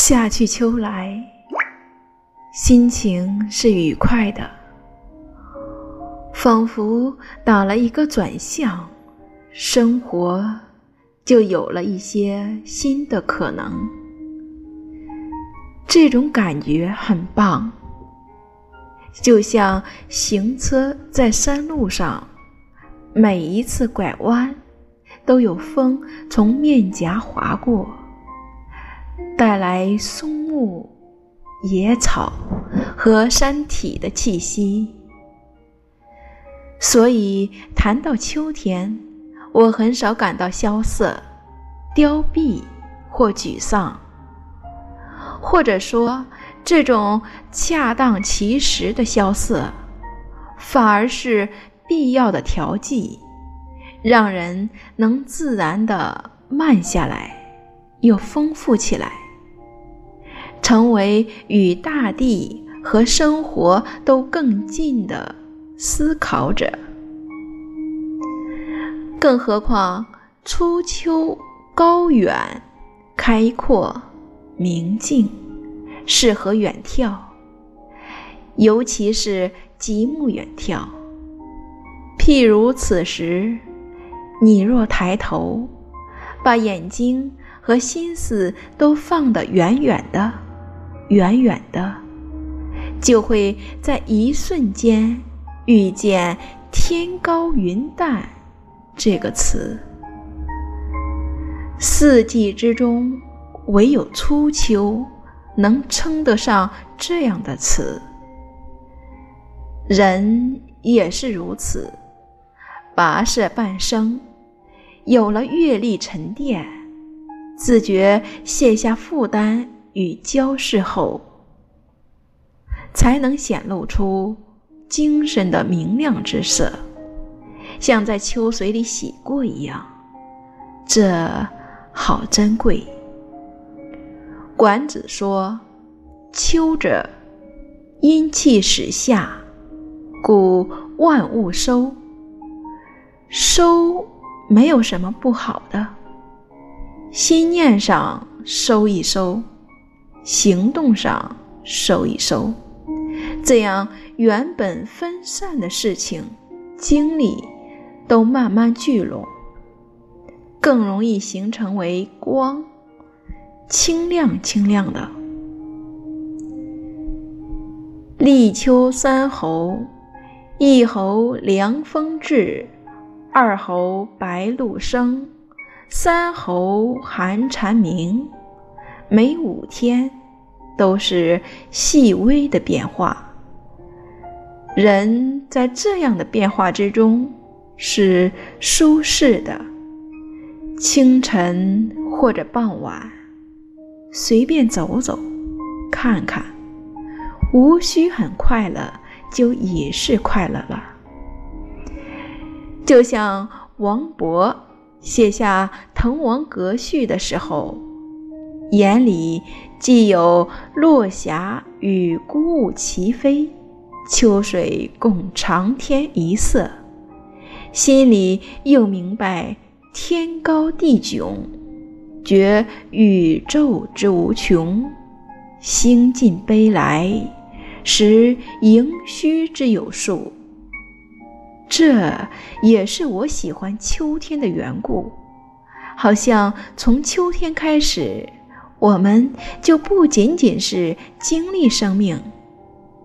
夏去秋来，心情是愉快的，仿佛打了一个转向，生活就有了一些新的可能。这种感觉很棒，就像行车在山路上，每一次拐弯都有风从面颊划过。带来松木、野草和山体的气息，所以谈到秋天，我很少感到萧瑟、凋敝或沮丧，或者说，这种恰当其时的萧瑟，反而是必要的调剂，让人能自然的慢下来，又丰富起来。成为与大地和生活都更近的思考者。更何况初秋高远、开阔、明净，适合远眺，尤其是极目远眺。譬如此时，你若抬头，把眼睛和心思都放得远远的。远远的，就会在一瞬间遇见“天高云淡”这个词。四季之中，唯有初秋能称得上这样的词。人也是如此，跋涉半生，有了阅历沉淀，自觉卸下负担。与交视后，才能显露出精神的明亮之色，像在秋水里洗过一样，这好珍贵。管子说：“秋者，阴气始下，故万物收。收没有什么不好的，心念上收一收。”行动上收一收，这样原本分散的事情、精力都慢慢聚拢，更容易形成为光，清亮清亮的。立秋三候：一候凉风至，二候白露生，三候寒蝉鸣。每五天。都是细微的变化，人在这样的变化之中是舒适的。清晨或者傍晚，随便走走，看看，无需很快乐，就已是快乐了。就像王勃写下《滕王阁序》的时候。眼里既有落霞与孤鹜齐飞，秋水共长天一色，心里又明白天高地迥，觉宇宙之无穷，兴尽悲来，识盈虚之有数。这也是我喜欢秋天的缘故，好像从秋天开始。我们就不仅仅是经历生命，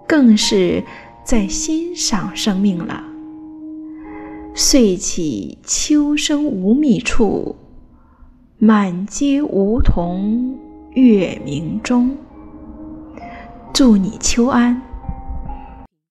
更是在欣赏生命了。遂起秋声无觅处，满街梧桐月明中。祝你秋安。